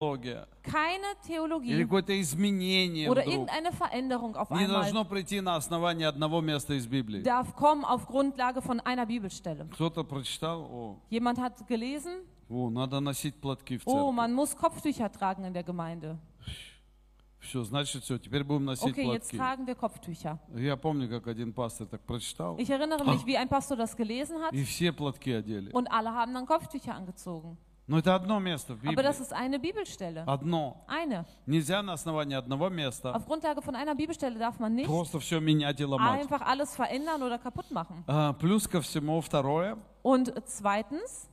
теология Keine или Theologie какое-то изменение oder вдруг irgendeine Veränderung auf не einmal должно прийти на основании одного места из Библии. darf kommen auf Grundlage von einer Bibelstelle. Кто-то прочитал, о, Jemand hat gelesen, о, надо носить платки в oh, церковь. man muss Kopftücher tragen in der Gemeinde. Все, значит, все, теперь будем носить Okay, jetzt платки. tragen wir Kopftücher. Я помню, как один пастор так прочитал, Ich erinnere mich, wie ein Pastor das gelesen hat и все платки одели. und alle haben dann Kopftücher angezogen. Но это одно место в Aber Библии. das ist eine Bibelstelle. Одно. Eine. Нельзя на основании одного места Auf Grundlage von einer Bibelstelle darf man nicht просто все менять и ломать. einfach alles verändern oder kaputt machen. А, Плюс ко всему, второе, Und zweitens, а,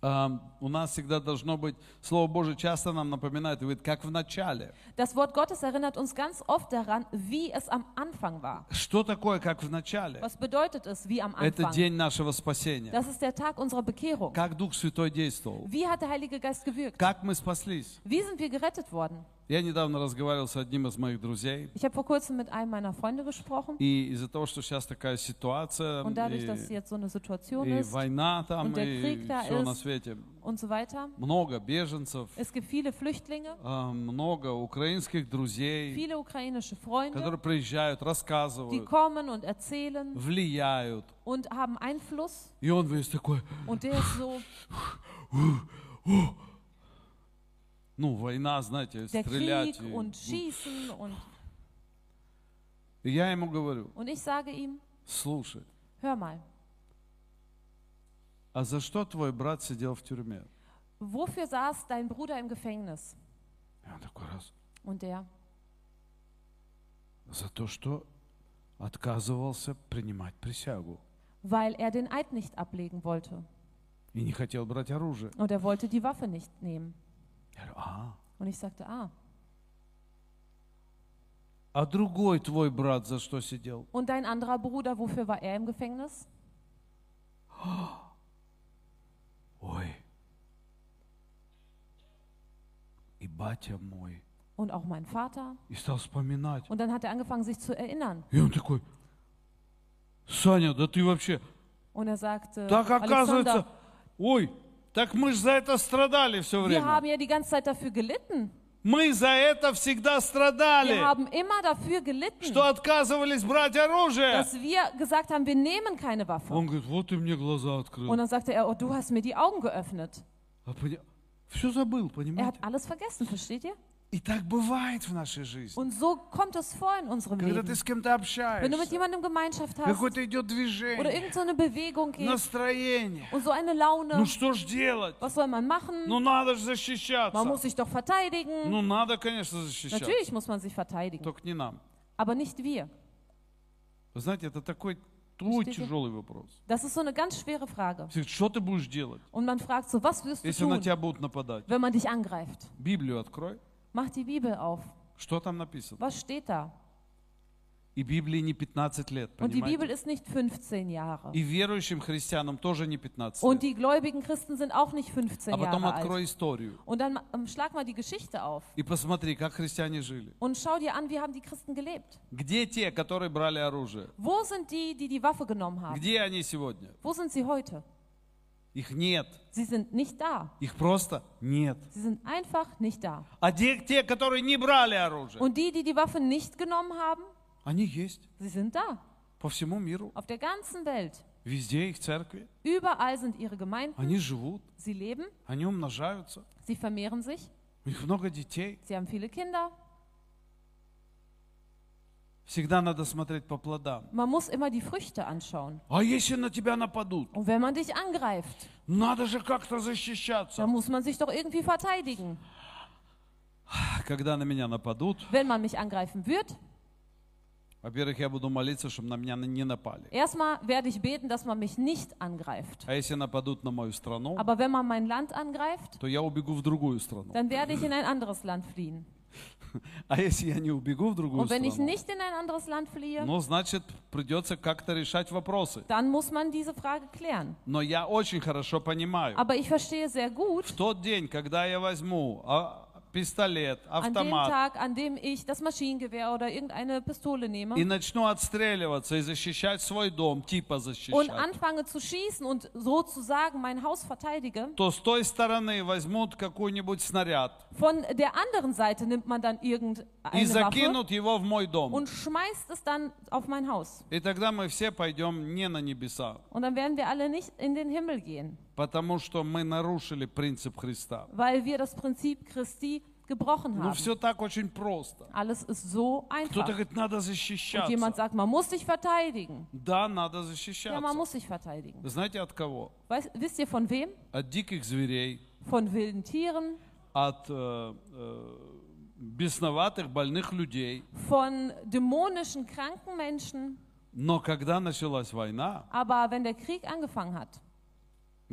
у нас всегда должно быть, Слово Божие часто нам напоминает, говорит, как в начале. das Wort Gottes erinnert uns ganz oft daran, wie es am Anfang war. Что такое, как в начале? Was bedeutet es, wie am Это Anfang? день нашего спасения. Das ist der Tag unserer Bekehrung. Как Дух Святой действовал. Wie hat der Heilige Geist gewirkt? Как мы спаслись. Wie sind wir gerettet worden? Я недавно разговаривал с одним из моих друзей. Ich habe vor kurzem mit einem meiner Freunde gesprochen И из-за того, что сейчас такая ситуация, und dadurch, dass и, jetzt so eine Situation и ist война там, und der и Krieg da все на ist. свете, und so weiter, много беженцев, es gibt viele Flüchtlinge, а, много украинских друзей, viele ukrainische Freunde, которые приезжают, die рассказывают, kommen und erzählen влияют. und haben Einfluss И он весь такой, und der ist so, ну, война, знаете, der стрелять. Krieg и- und Schießen und, И я ему говорю, und ich sage ihm, слушай, hör mal, а за что твой брат сидел в тюрьме? wofür saß dein Bruder im Gefängnis? И он такой раз, Und der, за то, что отказывался принимать присягу weil er den Eid nicht ablegen wollte и не хотел брать оружие. und er wollte die Waffe nicht nehmen. Я говорю, а, Und ich sagte, ah, а другой твой брат за что сидел? und dein anderer Bruder, wofür war er im Gefängnis? Ой, и батя мой. Und auch mein Vater. И стал вспоминать. Und dann hat er angefangen, sich zu erinnern. И он такой, Саня, да ты вообще... Und er sagte, Так оказывается, Alexander, ой, так мы же за это страдали все wir время. haben ja die ganze Zeit dafür gelitten. Мы за это всегда Wir страдали, haben immer dafür gelitten, что отказывались брать оружие. dass wir gesagt haben, wir nehmen keine Waffe. Он говорит, вот ты мне глаза Und открыл. dann sagte er, oh, du hast mir die Augen geöffnet. Все забыл, Er понимаете? hat alles vergessen, versteht ihr? И так бывает в нашей жизни. Und so kommt es vor in unserem Когда Leben. ты с кем-то Wenn du mit общаешься, jemandem Gemeinschaft hast какое-то идет oder движение, irgend so eine Bewegung geht настроение. und so eine Ну Laune, что ж делать? was soll man machen? Ну надо же Man защищаться. muss sich doch verteidigen. Ну надо, конечно, защищаться. Natürlich muss man sich verteidigen, Только не нам. aber nicht wir. Вы знаете, это такой твой Versteht ihr? тяжелый вопрос. Das ist so eine ganz schwere Frage. Все говорят, Что ты будешь делать, Und man fragt so, was wirst du если на tun, тебя будут нападать? wenn man dich angreift? Библию открой. Mach die Bibel auf. Что там написано? Was steht da? И Библии не 15 лет, Und die Bibel понимаете? ist nicht 15 Jahre. И верующим христианам тоже не 15 Und лет. die gläubigen Christen sind auch nicht 15 А потом Jahre открой alt. историю Und dann ähm, schlag mal die Geschichte auf и посмотри, как христиане жили. und schau dir an, wie haben die Christen gelebt. Где те, которые брали оружие? Wo sind die, die die Waffe genommen haben? Где они сегодня? Wo sind sie heute? Их нет. Sie sind nicht da. Их просто нет. Sie sind einfach nicht da. А те, те, которые не брали оружие, Und die, die die Waffe nicht genommen haben, они есть sie sind da. по всему миру. Auf der ganzen Welt. Везде их церкви. Überall sind ihre Gemeinden. Они живут, Sie leben, они умножаются. sie vermehren sich, У них много детей. sie haben viele Kinder. Всегда надо смотреть по плодам. Man muss immer die Früchte anschauen. А если на тебя нападут? Und wenn man dich angreift, Надо же как-то защищаться. dann muss man sich doch irgendwie verteidigen. Когда на меня нападут, Wenn man mich angreifen wird, во-первых, я буду молиться, чтобы на меня не напали. erstmal werde ich beten, dass man mich nicht angreift. А если нападут на мою страну, Aber wenn man mein Land angreift, то я убегу в другую страну. dann werde ich in ein anderes Land fliehen. А если я не убегу в другую Und wenn ich страну, nicht in ein anderes Land fliehe, ну, значит, придется как-то решать вопросы. dann muss man diese Frage klären. Но я очень хорошо понимаю, Aber ich verstehe sehr gut, в тот день, когда я возьму а, пистолет, An dem автомат Tag, an dem ich das Maschinengewehr oder irgendeine Pistole nehme и начну отстреливаться и защищать свой дом, типа und защищать, anfange zu schießen und sozusagen mein Haus verteidige, то с той стороны возьмут какой-нибудь снаряд von der anderen Seite nimmt man dann и irgendeine Waffe закинут его в мой дом. und schmeißt es dann auf mein Haus. И тогда мы все пойдем не на небеса, Und dann werden wir alle nicht in den Himmel gehen, потому что мы нарушили принцип Христа. weil wir das Prinzip Christi gebrochen Ну, haben. все так очень просто. Alles ist so Кто-то einfach. говорит, надо Und jemand защищаться. sagt, man muss sich verteidigen. Да, надо Ja, man защищаться. muss sich verteidigen. Знаете от кого? Weiß, wisst ihr von wem? От диких зверей, Von wilden Tieren, от э, э, бесноватых, больных людей. von dämonischen, kranken Menschen. Но когда началась война, Aber wenn der Krieg angefangen hat,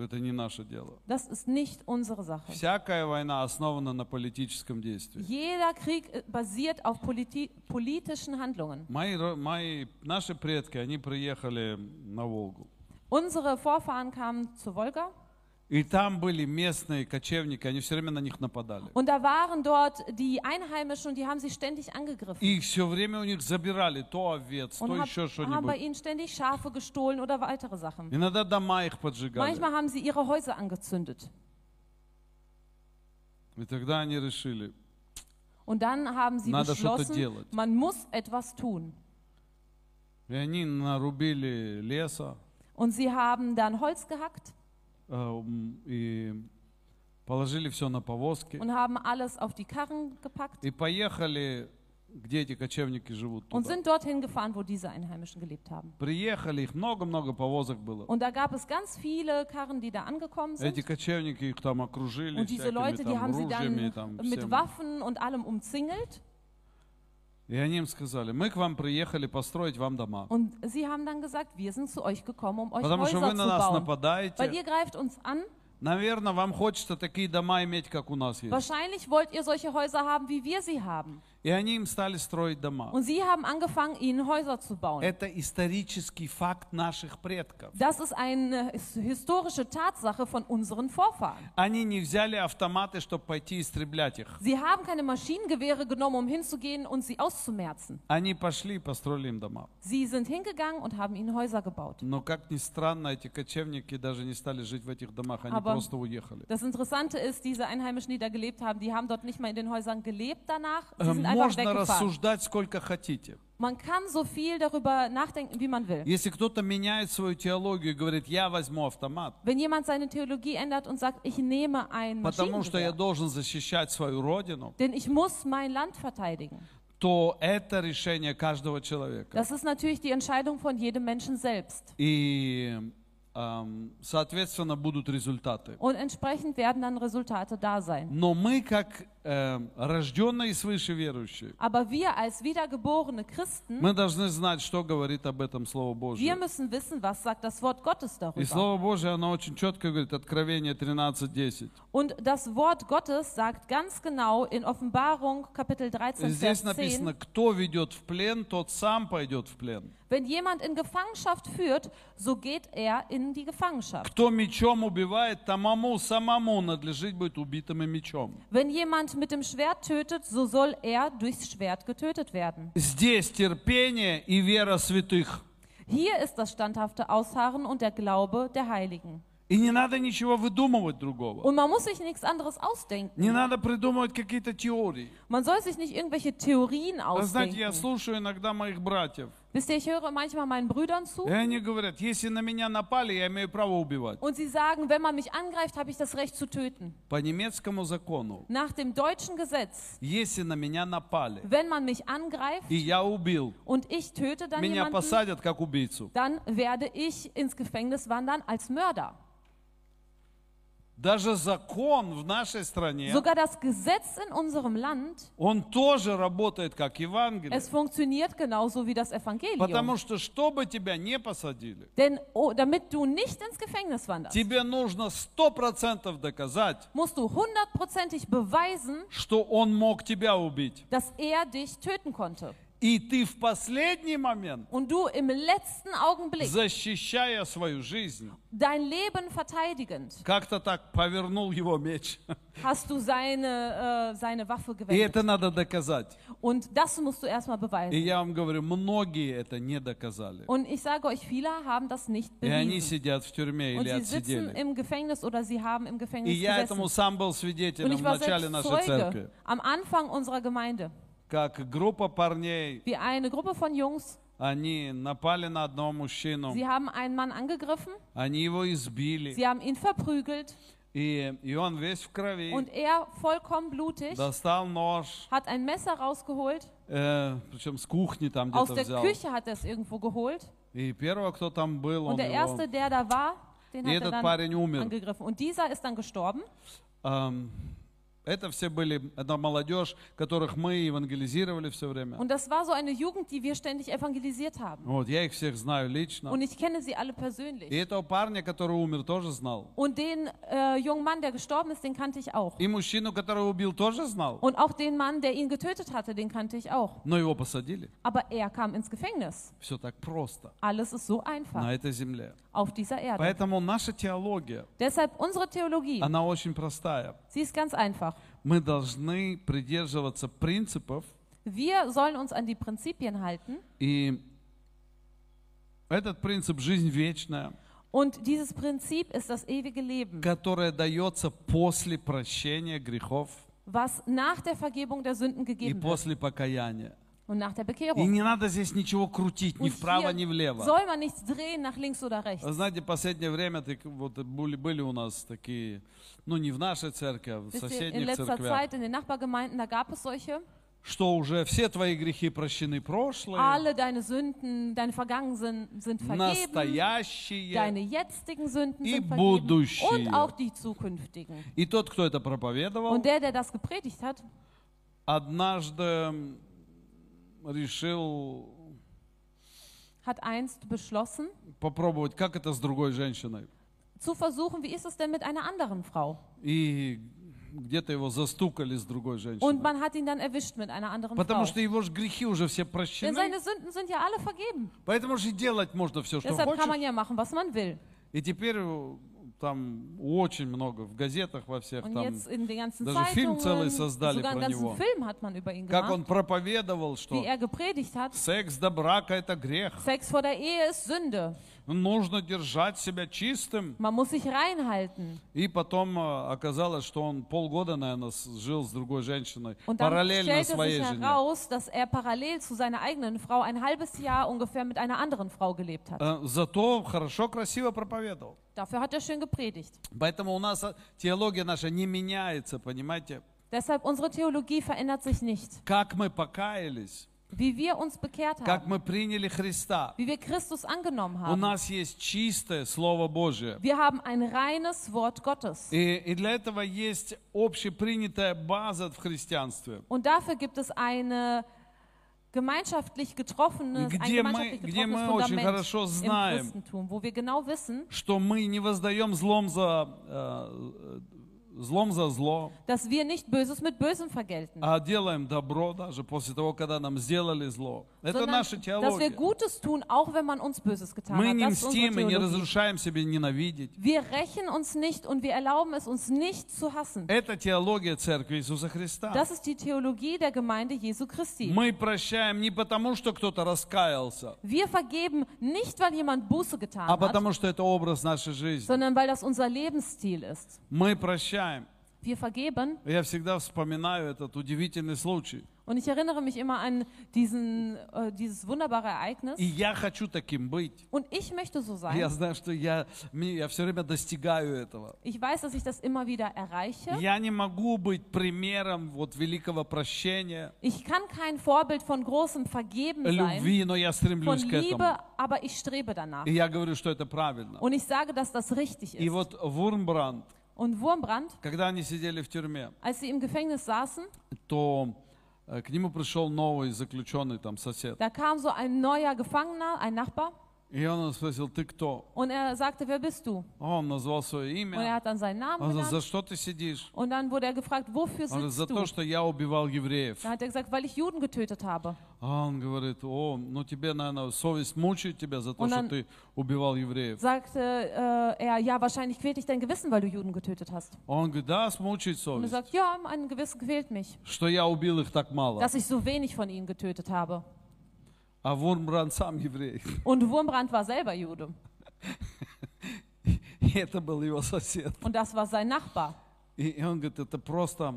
это не наше дело. das ist nicht unsere Sache. Всякая война основана на политическом действии. Jeder Krieg äh, basiert auf politi politischen Handlungen. Мои, мои, наши предки, они приехали на Волгу. Unsere Vorfahren kamen zur Wolga И там были местные кочевники, они все время на них нападали. und da waren dort die Einheimischen und die haben sie ständig angegriffen. И все время у них забирали то овец, то Und hab, еще haben bei что-нибудь. ihnen ständig Schafe gestohlen oder weitere Sachen. Иногда дома их поджигали. Manchmal haben sie ihre Häuser angezündet. И тогда они решили, Und dann haben sie Надо что-то beschlossen, делать. man muss etwas tun. и они нарубили леса Und sie haben dann Holz gehackt э, м, и положили все на повозки und haben alles auf die Karren gepackt и поехали, где эти кочевники живут. und Туда. sind dorthin gefahren, wo diese Einheimischen gelebt haben. Приехали, их много-много повозок было. Und da gab es ganz viele Karren, die da angekommen Эти sind. кочевники их там окружили Und diese всякими Leute, die там haben sie ружьями, dann там mit всем. Waffen und allem umzingelt. И они им сказали, мы к вам приехали построить вам дома. Und sie haben dann gesagt, wir sind zu euch gekommen, um euch Потому что вы на нас bauen. Weil нападаете. ihr greift uns an. Наверное, вам хочется такие дома иметь, как у нас есть. Wahrscheinlich wollt ihr solche Häuser haben, wie wir sie haben. И они им стали строить дома. Und sie haben angefangen, ihnen Häuser zu bauen. Это исторический факт наших предков. Das ist eine his- historische Tatsache von unseren Vorfahren. Они не взяли автоматы, чтобы пойти истреблять их. Sie haben keine Maschinengewehre genommen, um hinzugehen und sie auszumerzen. Они пошли и построили им дома. Sie sind hingegangen und haben ihnen Häuser gebaut. Но, как ни странно, эти кочевники даже не стали жить в этих домах, они Aber- просто уехали. Das Interessante ist, diese Einheimischen, die da gelebt haben, die haben dort nicht mal in den Häusern gelebt danach. Sie Э, sind einfach Можно рассуждать сколько хотите. Man kann so viel darüber nachdenken, wie man will. Если кто-то меняет свою теологию и говорит, я возьму автомат, Wenn jemand seine Theologie ändert und sagt, ich nehme ein потому что я должен защищать свою родину, denn ich muss mein Land verteidigen. то это решение каждого человека. Das ist natürlich die Entscheidung von jedem Menschen selbst. И, эм, соответственно, будут результаты. Und entsprechend werden dann Resultate da sein. Но мы, как эм, рожденные свыше верующие, Aber wir als wiedergeborene Christen, мы должны знать, что говорит об этом Слово wir Божье. müssen wissen, was sagt das Wort Gottes И darüber. Слово Божье, оно очень четко говорит, Откровение 13.10. Und das Wort Gottes sagt ganz genau in Offenbarung Kapitel И 13, Здесь Vers написано, 10, кто ведет в плен, тот сам пойдет в плен. wenn jemand in Gefangenschaft führt, so geht er in die Gefangenschaft. Кто мечом убивает, тому самому надлежит быть убитым и мечом. Wenn jemand mit dem Schwert tötet, so soll er durchs Schwert getötet werden. Здесь терпение и вера святых. Hier ist das standhafte Ausharren und der Glaube der Heiligen. И не надо ничего выдумывать другого. Und man muss sich nichts anderes Не ausdenken. надо придумывать какие-то теории. Man soll sich nicht irgendwelche Theorien Вы знаете, я ausdenken. слушаю иногда моих братьев. Wisst ihr, ich höre manchmal meinen Brüdern zu И они говорят, если на меня напали, я имею право убивать. und sie sagen, wenn man mich angreift, habe ich das Recht zu töten. По немецкому закону, Nach dem deutschen Gesetz, если на меня напали, wenn man mich angreift и я убил, und ich töte dann меня jemanden, посадят как убийцу. dann werde ich ins Gefängnis wandern als Mörder. Даже закон в нашей стране, Sogar das Gesetz in unserem Land, он тоже работает как Евангелие. es funktioniert genauso wie das Evangelium. Потому что, чтобы тебя не посадили, Denn oh, damit du nicht ins Gefängnis wanderst, тебе нужно сто процентов доказать, musst du hundertprozentig beweisen, что он мог тебя убить. dass er dich töten konnte. И ты в последний момент, und du im letzten Augenblick защищая свою жизнь, dein Leben verteidigend, как-то так повернул его меч. hast du seine, äh, seine Waffe И gewendet. это надо доказать. Und das musst du erstmal И beweisen. я вам говорю, многие это не доказали. Und ich sage euch, viele haben das nicht И они bewiesen. сидят в тюрьме Und или sie sitzen отсидели. im Gefängnis oder sie haben im И Gefängnis я этому gesessen. сам был Und свидетелем ich в war начале selbst нашей церкви. Zeuge am Anfang unserer Gemeinde, Как группа парней, wie eine Gruppe von Jungs, они напали на одного мужчину, sie haben einen Mann angegriffen, они его избили. sie haben ihn verprügelt И, и он весь в крови. und er, vollkommen blutig, Достал нож, hat ein Messer rausgeholt. э, причем с кухни там Aus где-то der взял. Küche hat er es irgendwo geholt. И первого, кто там был, он Und der его... erste, der da war, den И hat er этот dann парень умер. angegriffen. Und dieser ist dann gestorben. Ам, Это все были, это молодежь, которых мы евангелизировали все время. Und das war so eine Jugend, die wir ständig evangelisiert haben. Вот, я их всех знаю лично. Und ich kenne sie alle И persönlich. этого парня, который умер, тоже знал. Und den äh, jungen Mann, der gestorben ist, den kannte ich auch. И мужчину, которого убил, тоже знал. Und auch den Mann, der ihn getötet hatte, den kannte ich auch. Но его посадили. Aber er kam ins Gefängnis. Все так просто Alles ist so einfach на этой земле. auf dieser Erde. Поэтому наша теология, Deshalb unsere Theologie, она очень простая. sie ist ganz einfach. Мы должны придерживаться принципов, Wir sollen uns an die Prinzipien halten. и этот принцип жизнь вечная, Und dieses Prinzip ist das ewige Leben, которое дается после прощения грехов was nach der Vergebung der Sünden и gegeben wird после покаяния. Und nach der И не надо здесь ничего крутить ни вправо, ни влево. soll man nichts drehen nach links oder rechts. Вы знаете, в последнее время так, вот, были, были у нас такие, ну не в нашей церкви, а в Wisst ihr, in соседних letzter церквях, Zeit in den Nachbargemeinden, da gab es solche. что уже все твои грехи прощены прошлые, Alle deine Sünden, deine Vergangen sind, sind vergeben. настоящие. Deine jetzigen Sünden И sind vergeben. будущие. Und auch die zukünftigen. И тот, кто это проповедовал, Und der, der das gepredigt hat, однажды решил hat einst beschlossen, попробовать, как это с другой женщиной. zu versuchen, wie ist es denn mit einer anderen Frau? И где-то его застукали с другой Und женщиной. man hat ihn dann erwischt mit einer anderen Потому Frau. что его же грехи уже все Denn прощены. seine Sünden sind ja alle vergeben. Поэтому же делать можно все, что Deshalb kann man хочешь. ja machen, was man will. И теперь э, там очень много в газетах во всех Und там, даже фильм целый создали про него. Ihn как он gemacht, проповедовал, что er hat. секс до брака это грех. Sex vor der Ehe ist Sünde. Нужно держать себя чистым. Man muss sich reinhalten. И потом э, оказалось, что он полгода, наверное, жил с другой женщиной, Und dann параллельно своей sich жене. heraus, dass er parallel zu seiner eigenen Frau ein halbes Jahr ungefähr mit einer anderen Frau gelebt hat. Э, Зато хорошо, красиво проповедовал. Dafür hat er schön gepredigt. Поэтому у нас э, теология наша не меняется, понимаете? Deshalb unsere Theologie verändert sich nicht. Как мы покаялись, Wie wir uns bekehrt как haben, мы приняли Христа. wie wir Christus angenommen У haben. нас есть чистое Слово Божие. Wir haben ein reines Wort Gottes. И, и для этого есть общепринятая база в христианстве, Und dafür gibt es eine gemeinschaftlich getroffenes, ein Где мы- gemeinschaftlich где getroffenes мы очень Fundament хорошо im знаем, Christentum, wo wir genau wissen, что мы не воздаем злом за, э, злом за зло, dass wir nicht Böses mit Bösem vergelten, а делаем добро даже после того, когда нам сделали зло. Это sondern наша dass wir теология. Gutes tun, auch wenn man uns Böses getan Мы hat. не Das ist unsere мстим и не Theologie. разрушаем себе ненавидеть. Wir rächen uns nicht und wir erlauben es uns nicht zu hassen. Это теология Церкви Иисуса Христа. Das ist die Theologie der Gemeinde Jesu Christi. Мы прощаем не потому, что кто-то раскаялся, Wir vergeben nicht, weil jemand Buße getan а hat, потому, что это образ нашей жизни. sondern weil das unser Lebensstil ist. Мы прощаем. Wir vergeben Я всегда вспоминаю этот удивительный случай. und ich erinnere mich immer an diesen, äh, dieses wunderbare Ereignis. И я хочу таким быть. Und ich möchte so sein. Я знаю, что я, мне- я все время достигаю этого. Ich weiß, dass ich das immer wieder erreiche. Я не могу быть примером вот великого прощения, Ich kann kein Vorbild von großem Vergeben sein, любви, но я von стремлюсь к Liebe, этому. aber ich strebe danach. И я говорю, что это правильно. Und ich sage, dass das richtig И ist. вот Вурмбранд, Und Wurmbrand, когда они сидели в тюрьме, als sie im Gefängnis saßen, то э, к нему пришел новый заключенный там сосед. da kam so ein neuer Gefangener, ein Nachbar, И он спросил, ты кто? Und er sagte, wer bist du? Он назвал свое Und er имя. hat dann seinen Namen Он сказал, за genannt. что ты сидишь? Und dann wurde er gefragt, wofür Он говорит, sitzt за du? то, что я убивал евреев. Da hat er gesagt, weil ich Juden getötet habe. А он говорит, о, ну тебе, наверное, совесть мучает тебя за то, Он что он- ты убивал евреев. Sagte äh, er, ja, wahrscheinlich quält dich dein Gewissen, weil du Juden getötet hast. Он говорит, да, смучает Und er совесть, sagt, ja, mein Gewissen quält mich, что я убил их так мало. dass ich so wenig von ihnen getötet habe. А Вурмбран сам еврей. Und Wurmbrand war selber Jude. И это был его сосед. Und das war sein Nachbar. И, и он говорит, это просто,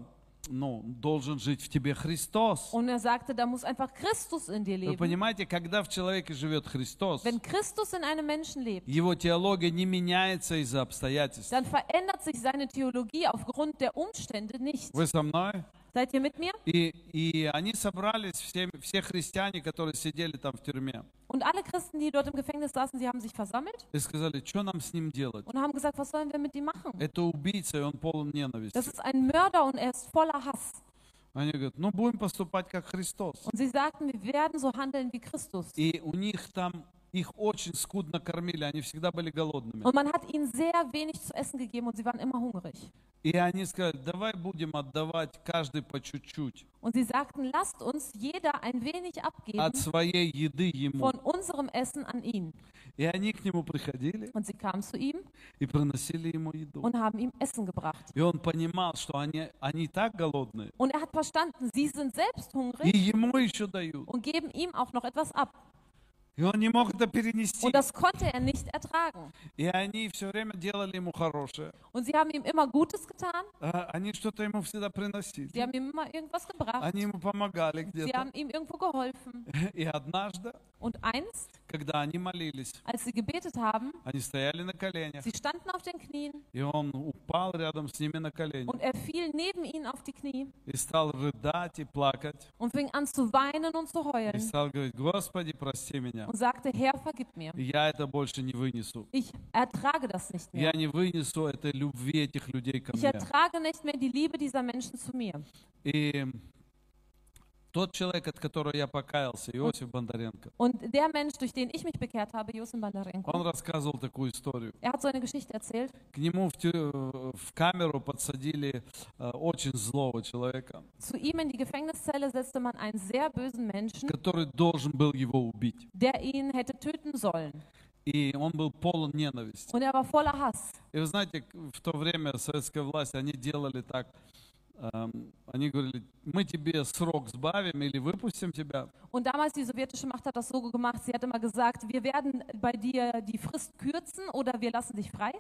ну, должен жить в тебе Христос. Und er sagte, da muss einfach Christus in dir Вы leben. понимаете, когда в человеке живет Христос, Wenn Christus in einem Menschen lebt, его теология не меняется из-за обстоятельств. dann verändert sich seine Theologie aufgrund der Umstände nicht. Вы со мной? Seid ihr mit mir? И, и они собрались, все, все христиане, которые сидели там в тюрьме, Und alle Christen, die dort im Gefängnis saßen, sie haben sich versammelt и сказали, что нам с ним делать? und haben gesagt, was sollen wir mit ihm machen? Это убийца, и он полон ненависти. Das ist ein Mörder und er ist voller Hass. Они говорят, ну будем поступать как Христос. Und sie sagten, wir werden so handeln wie Christus. И у них там, их очень скудно кормили, они всегда были голодными. Und man hat ihnen sehr wenig zu essen gegeben und sie waren immer hungrig. И они сказали, давай будем отдавать каждый по чуть-чуть Und sie sagten, lasst uns jeder ein wenig abgeben от своей еды ему. von unserem Essen an ihn. И они к нему приходили Und sie kamen zu ihm и приносили ему еду. und haben ihm Essen gebracht. И он понимал, что они, они и так голодные, Und er hat verstanden, sie sind selbst и hungrig ему еще дают. und geben ihm auch noch etwas ab. И он не мог это перенести. Und das konnte er nicht ertragen. И они все время делали ему хорошее. Und sie haben ihm immer Gutes getan, А, Они что-то ему всегда приносили. sie haben ihm immer irgendwas gebracht, Они ему помогали sie где-то. haben ihm irgendwo geholfen. И однажды, Und einst, когда они молились, als sie gebetet haben, они стояли на коленях, sie standen auf den Knien и он упал рядом с ними на колени und er fiel neben ihnen auf die Knie и стал рыдать и плакать. und fing an zu weinen und zu И heulen стал говорить, Господи, прости меня. und sagte, Herr, vergib mir. Я это больше не вынесу. Ich ertrage das nicht Я mehr. не вынесу этой любви этих людей ко Ich мне. ertrage nicht mehr die Liebe dieser Menschen zu mir. И тот человек, от которого я покаялся, Иосиф Бондаренко, Und der Mensch, durch den ich mich bekehrt habe, Josim он Bandarenko, рассказывал такую историю. er hat so eine Geschichte erzählt. К нему в, в камеру подсадили э, очень злого человека, Zu ihm in die Gefängniszelle setzte man einen sehr bösen Menschen, который должен был его убить. der ihn hätte töten sollen. И он был полон ненависти. Und er war voller Hass. И вы знаете, в то время советская власть, они делали так, они говорили, мы тебе срок сбавим или выпустим тебя, Und damals die sowjetische Macht hat das so gemacht, sie hat immer gesagt, wir werden bei dir die Frist kürzen oder wir lassen dich frei,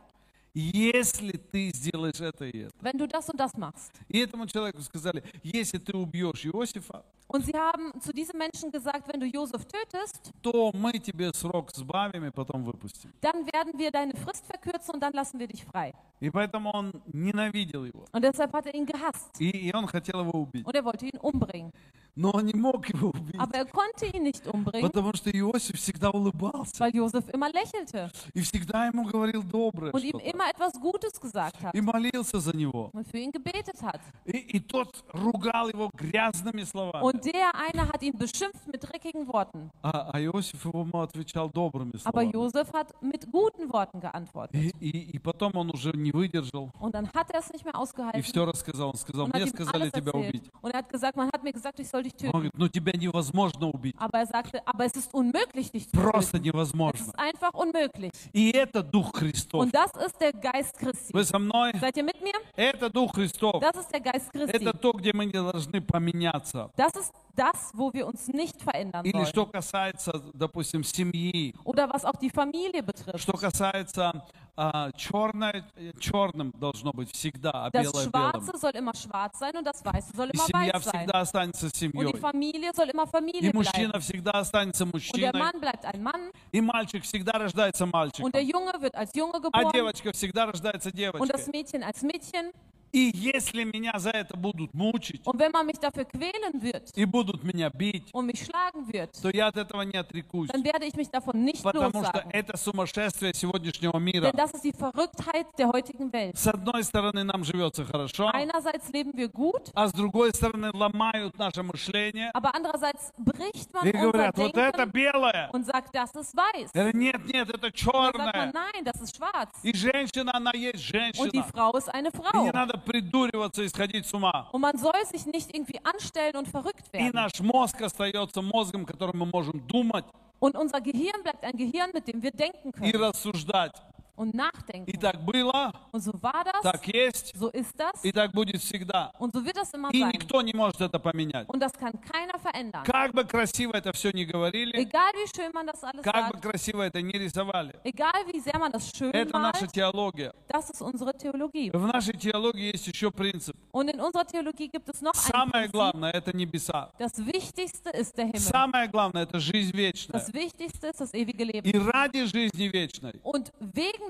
если ты сделаешь это и это. wenn du das und das machst. И этому человеку сказали, если ты убьешь Иосифа, Und sie haben zu diesem Menschen gesagt, wenn du Josef tötest, то мы тебе срок сбавим и потом выпустим. dann werden wir deine Frist verkürzen und dann lassen wir dich frei. И поэтому он ненавидел его. Und deshalb hat er ihn gehasst И, и он хотел его убить. und er wollte ihn umbringen. Но он не мог его убить, Aber er konnte ihn nicht umbringen, потому что Иосиф всегда улыбался. weil Josef immer lächelte И всегда ему говорил доброе und ihm immer etwas Gutes gesagt hat И молился за него. und für ihn gebetet hat. И, и тот ругал его грязными словами. Und der eine hat ihn beschimpft mit dreckigen Worten. А, а Иосиф ему отвечал добрыми Aber словами. Josef hat mit guten Worten geantwortet. И, и, и потом он уже не выдержал Und dann hat er es nicht mehr и ausgehalten все рассказал. Он сказал, мне сказали тебя убить. Und er hat gesagt, man hat mir gesagt, ich soll dich Он töten. говорит, ну тебя невозможно убить. Aber er sagte, aber es ist unmöglich, dich zu Просто töten. Es невозможно. ist einfach unmöglich. И это Дух Христов. Und das ist der Geist Christi. Вы со мной? Seid ihr mit mir? Это Дух Христов. Das ist der Geist Christi. Это то, где мы не должны поменяться. Das ist das, wo wir uns nicht verändern Или что касается, допустим, семьи, Oder was auch die Familie betrifft. что касается а, черное, черным должно быть всегда, а Das белое белым. Schwarze soll immer schwarz sein und das Weiße soll И immer семья weiß sein. всегда останется Und die семьей. Familie soll immer И Familie мужчина bleiben. всегда останется Und der мужчиной. Mann bleibt ein Mann И мальчик всегда рождается мальчиком. und der Junge wird als Junge А geboren девочка всегда рождается und das девочкой. Mädchen als Mädchen. И если меня за это будут мучить Und wenn man mich dafür quälen wird и будут меня бить, und mich schlagen wird, то я от этого не отрекусь. dann werde ich mich davon nicht Потому что lossagen. это сумасшествие сегодняшнего мира. Denn das ist die Verrücktheit der heutigen Welt. С одной стороны, нам живется хорошо, Einerseits leben wir gut, а с другой стороны, ломают наше мышление aber andererseits bricht man и unser говорят, вот это Denken белое. und sagt, das ist weiß. Говорю, Нет, нет, это Dann sagt man, черное. nein, das ist schwarz. И женщина, она есть Und die женщина. Frau ist eine И Frau. не надо придуриваться и сходить с ума. Und man soll sich nicht irgendwie anstellen und verrückt И werden. наш мозг остается мозгом, которым мы можем думать Und unser Gehirn bleibt ein Gehirn, mit dem wir denken и können рассуждать. Und И nachdenken. так было, Und so war das, так есть, so ist das и так будет всегда. und so wird das immer И sein. никто не может это поменять. Und das kann keiner verändern. Как бы красиво это все не говорили, Egal wie schön man das alles как бы sagt, красиво это не рисовали, egal wie sehr man das schön это наша malt, теология. das ist unsere Theologie. В нашей теологии есть еще принцип. Und in unserer Theologie gibt es noch ein Самое Prinzip. главное – это небеса. Das Wichtigste ist der Himmel. Самое главное – это жизнь вечная. Das Wichtigste ist das ewige И Leben. ради жизни вечной Und wegen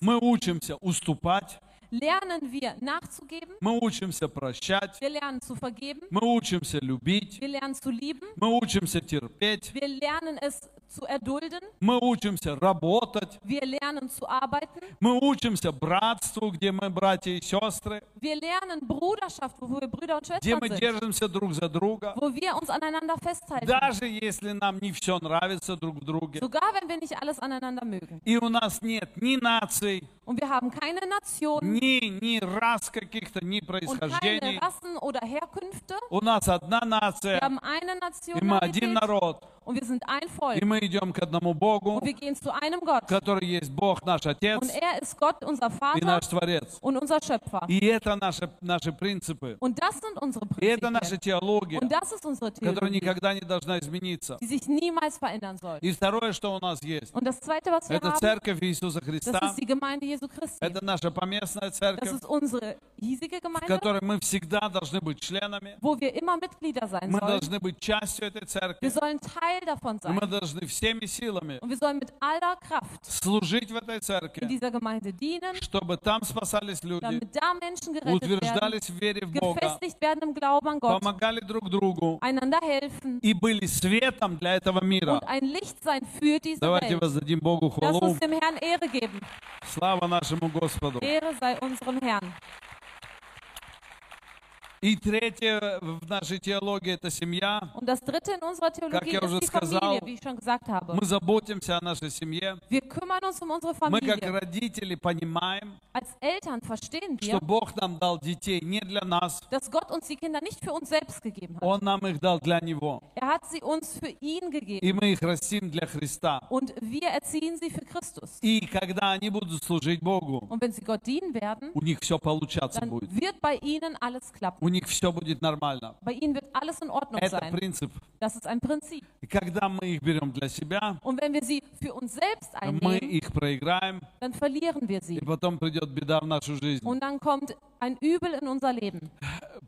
мы учимся уступать, lernen wir nachzugeben, мы учимся прощать, wir lernen zu vergeben, мы учимся любить, wir lernen zu lieben, мы учимся терпеть, wir lernen es zu erdulden, мы учимся работать, wir lernen zu arbeiten, мы учимся братству, где мы братья и сестры, wir lernen Bruderschaft, wo wir Brüder und где Schwestern мы sind, держимся друг за друга, wo wir uns aneinander festhalten, даже если нам не все нравится друг в друге. sogar wenn wir nicht alles aneinander mögen. И у нас нет ни наций, Und wir haben keine Nation ни, ни рас каких-то, ни und keine происхождений. Rassen oder Herkünfte. У нас одна Wir нация, haben eine и мы один Nationalität народ, Und wir sind ein и Volk. мы идем к одному Богу, Und wir gehen zu einem Gott. который есть Бог наш Отец Und er ist Gott, unser и Vater наш Творец. und unser Schöpfer. И это наши, наши принципы, Und das sind unsere и это наша Prinzipien. теология, Und das ist unsere которая Theologie, никогда не должна измениться. die sich niemals verändern soll. И второе, что у нас есть, Und das Zweite, was wir это haben, церковь Иисуса das Христа, ist die Gemeinde Jesu Christi. это наша поместная Das церковь, ist unsere hiesige в Gemeinde, которой мы всегда должны быть членами, wo wir immer Mitglieder sein мы sollen. должны быть частью этой Wir церкви, sollen Teil davon и мы sein. должны всеми силами Und wir sollen mit aller Kraft служить в этой in церкви, dieser Gemeinde dienen, чтобы там спасались люди, damit da Menschen gerettet werden, в вере в Бога, gefestigt werden im Glauben an Gott, помогали друг другу einander helfen и были светом для этого мира. und ein Licht sein für diese Давайте Welt. воздадим Богу Lass хвалу. uns dem Herrn Ehre geben. Слава нашему Господу. Ehre sei unserem Herrn. И третье в нашей теологии – это семья. Und das dritte in unserer Theologie я уже сказал, Familie, wie ich schon gesagt habe. Мы заботимся о нашей семье. Wir kümmern uns um unsere Мы как Familie. родители понимаем, Als Eltern verstehen что wir, Бог нам дал детей не для нас, dass Gott uns die Kinder nicht für uns selbst gegeben hat. Он нам их дал для Него. Er hat sie uns für ihn gegeben. И мы их растим для Христа. Und wir erziehen sie für Christus. И когда они будут служить Богу, Und wenn sie Gott dienen werden, у них все получаться dann будет. wird bei ihnen alles klappen. У них все будет нормально. Bei ihnen wird alles in Ordnung Это sein. принцип. Das ist ein Prinzip. И когда мы их берем для себя, Und wenn wir sie für uns selbst мы einnehmen, их проиграем, dann verlieren wir и sie. потом придет беда в нашу жизнь. Und dann kommt ein Übel in unser Leben.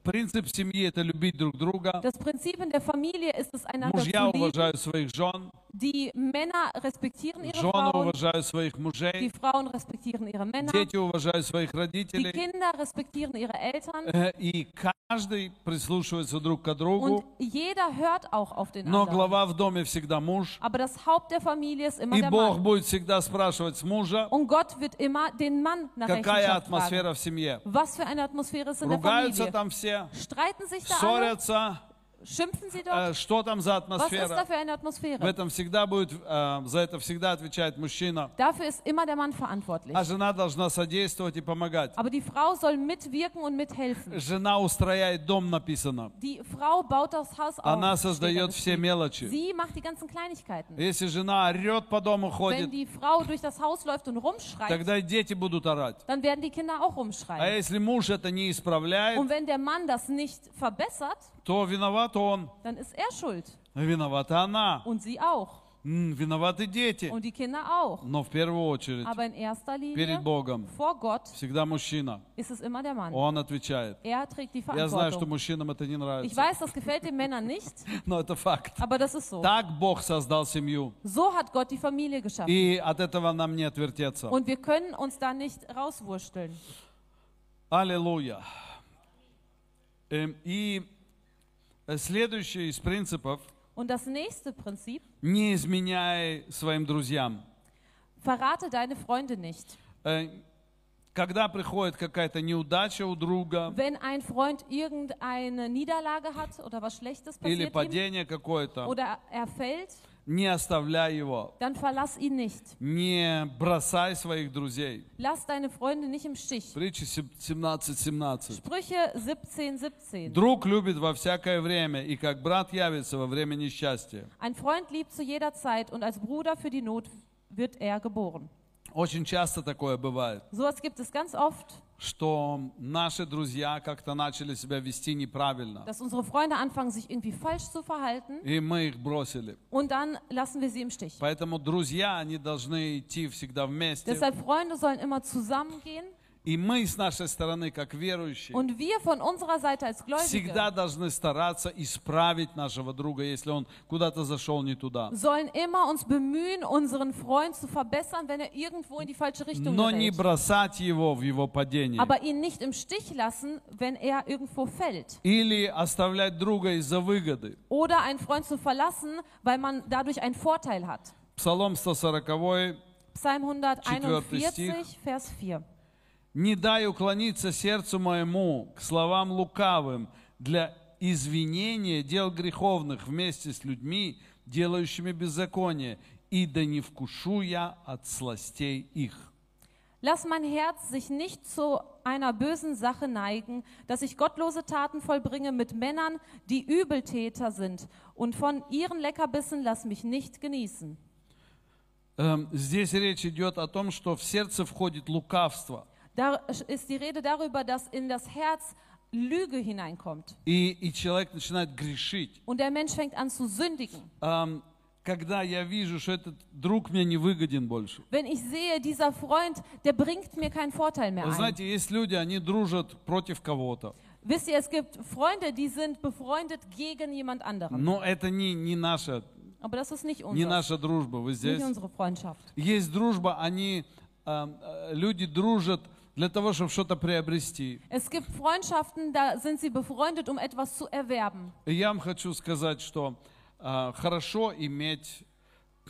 Принцип семьи – это любить друг друга. Das Prinzip in der Familie ist es, einander Мужья zu lieben. уважают своих жен, Die Männer respektieren ihre жены Frauen, уважают своих die мужей, Frauen respektieren ihre Männer, дети уважают своих die родителей. Kinder respektieren ihre Eltern Э, И каждый прислушивается друг к und другу, jeder hört auch auf den но anderen. глава в доме всегда муж. Aber das Haupt der Familie ist immer И der Бог Mann. будет всегда спрашивать с мужа, Und Gott wird immer den Mann nach какая Rechenschaft fragen. атмосфера в семье. Was für eine Atmosphäre ist in der Ругаются Familie? там все, Streiten sich da alle? ссорятся. Schimpfen sie Э, dort? Что там за Was ist da атмосфера? für eine В этом всегда будет, э, за это всегда отвечает мужчина. Dafür ist immer der Mann verantwortlich. А жена должна содействовать и помогать. Aber die Frau soll mitwirken und mithelfen. Жена устрояет дом, написано. Die Frau baut das Haus auf. Она da создает все мелочи. Sie macht die ganzen Kleinigkeiten. Если жена орет по дому, Wenn ходит, die Frau durch das Haus läuft und rumschreit, тогда и дети будут орать. dann werden die Kinder auch А rumschreien. если муж это не исправляет, Und wenn der Mann das nicht verbessert, то виноват он, dann ist er schuld. виновата она, Und sie auch. М, виноваты дети. Und die Kinder auch. Но в первую очередь Aber in erster перед Linie, Богом vor Gott, всегда мужчина. ist es immer der Mann. Он отвечает. Er trägt die Я знаю, что Verantwortung. мужчинам это не Ich нравится, weiß, das gefällt den Männern nicht, но это факт. aber das ist so. Так Бог создал семью, So hat Gott die Familie geschaffen. и от этого нам не отвертеться. Und wir können uns da nicht rauswursteln. Аллилуйя. Эм, И э, следующий из принципов Und das nächste Prinzip, – не изменяй своим друзьям. verrate deine Freunde nicht. Э, Когда приходит какая-то неудача у друга Wenn ein Freund irgendeine Niederlage hat oder was Schlechtes или passiert ihm, падение какое-то, oder er fällt, не оставляй его. dann verlass ihn nicht. Не бросай своих друзей. Lass deine Freunde nicht im Stich. Притча 17.17. Sprüche 17, 17. Друг любит во всякое время, и как брат явится во время несчастья. Ein Freund liebt zu jeder Zeit und als Bruder für die Not wird er geboren. Очень часто такое бывает, Sowas gibt es ganz oft, что наши друзья как-то начали себя вести неправильно, dass unsere Freunde anfangen, sich irgendwie falsch zu verhalten и мы их бросили. und dann lassen wir sie im Stich. Поэтому друзья, они должны идти всегда вместе. Deshalb Freunde sollen immer zusammengehen И мы с нашей стороны, как верующие, und wir von unserer Seite als всегда Gläubige должны стараться исправить нашего друга, если он куда-то зашел не туда. sollen immer uns bemühen, unseren Freund zu verbessern, wenn er irgendwo in die falsche Richtung Но не gerät. бросать его в его падении. Aber ihn nicht im Stich lassen, wenn er irgendwo fällt. Или оставлять друга из-за выгоды. Oder einen Freund zu verlassen, weil man dadurch einen Vorteil hat. Псалом 140. Psalm Четвертый 141, Vers 4. «Не дай уклониться сердцу моему к словам лукавым для извинения дел греховных вместе с людьми, делающими беззаконие, и да не вкушу я от сластей их». Lass mein Herz sich nicht zu einer bösen Sache neigen, dass ich gottlose Taten vollbringe mit Männern, die Übeltäter sind. Und von ihren Leckerbissen lass mich nicht genießen. Эм, Здесь речь идет о том, что в сердце входит лукавство. Da ist die Rede darüber, dass in das Herz Lüge hineinkommt. И, и человек начинает грешить. Und der Mensch fängt an zu sündigen. Эм, Когда я вижу, что этот друг мне не выгоден больше. Wenn ich sehe, dieser Freund, der bringt mir keinen Vorteil mehr Вы ein. знаете, есть люди, они дружат против кого-то. Wisst ihr, es gibt Freunde, die sind befreundet gegen jemand anderen. Но это не, не, наша, Aber das ist nicht не unser, наша дружба. Вы здесь? nicht unsere Freundschaft. Есть дружба, они, эм, э, люди дружат для того, чтобы что-то приобрести. Es gibt Freundschaften, da sind sie befreundet, um etwas zu erwerben. И я вам хочу сказать, что э, хорошо иметь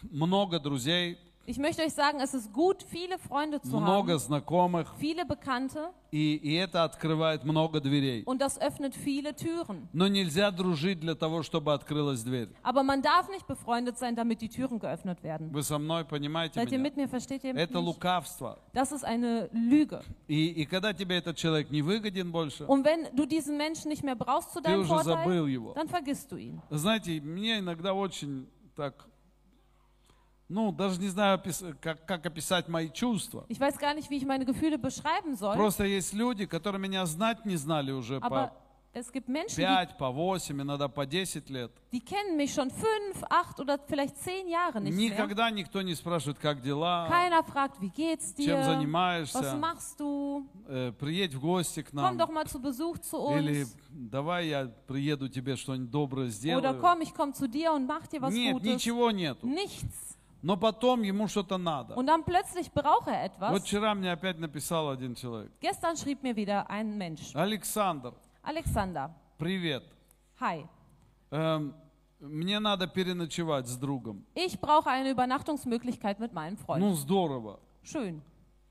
много друзей, Ich möchte euch sagen, es ist gut, viele Freunde zu много haben, знакомых, viele Bekannte, и, и это открывает много дверей. und das öffnet viele Türen. Но нельзя дружить для того, чтобы открылась дверь. Aber man darf nicht befreundet sein, damit die Türen geöffnet werden. Вы со мной понимаете Seid ihr меня? mit mir, versteht ihr Это mich? лукавство. Das ist eine Lüge. И, и когда тебе этот человек не выгоден больше, Und wenn du diesen Menschen nicht mehr brauchst zu ты deinem уже забыл Vorteil, его. dann vergisst du ihn. Знаете, мне иногда очень так, ну, даже не знаю, как, как описать мои чувства. Ich weiß gar nicht, wie ich meine Gefühle beschreiben soll, Просто есть люди, которые меня знать не знали уже aber по es gibt Menschen, die, 5, по 8, иногда по 10 лет. die kennen mich schon fünf, acht oder vielleicht zehn Jahre nicht mehr. Никогда никто не спрашивает, как дела, Keiner fragt, wie geht's чем dir? Was занимаешься, machst du? э, приедь в гости к Komm нам. doch mal zu Besuch zu Или uns. давай я приеду тебе что-нибудь доброе Oder сделаю. komm, ich komm zu dir und mach dir was Нет, Gutes. ничего нету. Nichts. Но потом ему что-то надо. Und dann plötzlich braucht er Вот etwas. вчера мне опять написал один человек. Gestern schrieb mir wieder ein Mensch. Александр, Alexander, привет. hi. Эм, мне надо переночевать с другом. Ich brauche eine Übernachtungsmöglichkeit mit meinem Freund. Ну, здорово. Schön.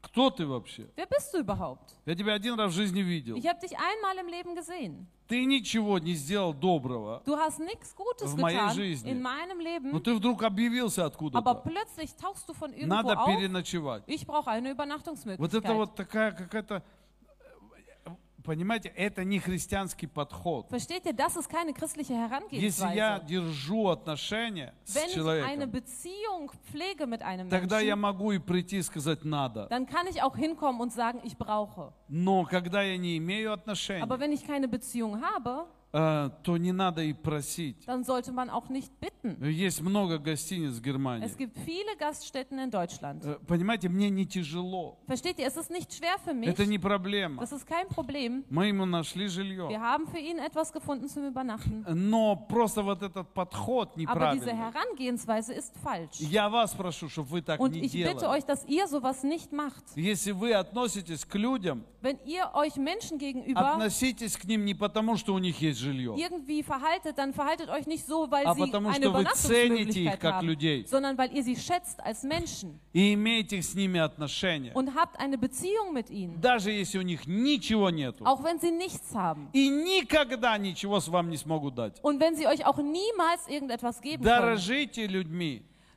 Кто ты вообще? Wer bist du überhaupt? Я тебя один раз в жизни видел. Ich habe dich einmal im Leben gesehen. Ты ничего не сделал доброго, Du hast nichts Gutes В моей getan жизни. in meinem но Leben, ты вдруг объявился aber откуда-то. plötzlich tauchst du von irgendwo Надо auf. переночевать. Ich brauche eine Вот это Übernachtungsmöglichkeit. вот такая какая-то... э, Понимаете, это не христианский подход. Versteht ihr, das ist keine christliche Если я держу отношения с Wenn ich eine человеком, Beziehung pflege mit einem тогда я Menschen, могу и прийти и сказать «надо». dann kann ich auch hinkommen und sagen, ich brauche. Но когда я не имею отношений, Aber wenn ich keine Beziehung habe, э, то не надо и просить. dann sollte man auch nicht bitten. Есть много гостиниц в Германии. Es gibt viele Gaststätten in Deutschland. Э, Понимаете, мне не тяжело. Versteht ihr, es ist nicht schwer für mich. Это не проблема. Das ist kein Problem. Мы ему нашли Wir жилье. haben für ihn etwas gefunden zum Übernachten. Но просто вот этот подход Aber diese неправильный. Herangehensweise ist falsch. Я вас прошу, чтобы вы так Und не ich bitte делали. euch, dass ihr sowas nicht macht. Если вы относитесь к людям, Wenn ihr euch Menschen gegenüber относитесь к ним не потому, что у них есть жилье, irgendwie verhaltet, dann verhaltet euch nicht so, weil sie eine Übernachtungsmöglichkeit haben, sondern weil ihr sie schätzt als Menschen. Und habt eine Beziehung mit ihnen. Auch wenn sie nichts haben. Und wenn sie euch auch niemals irgendetwas geben können.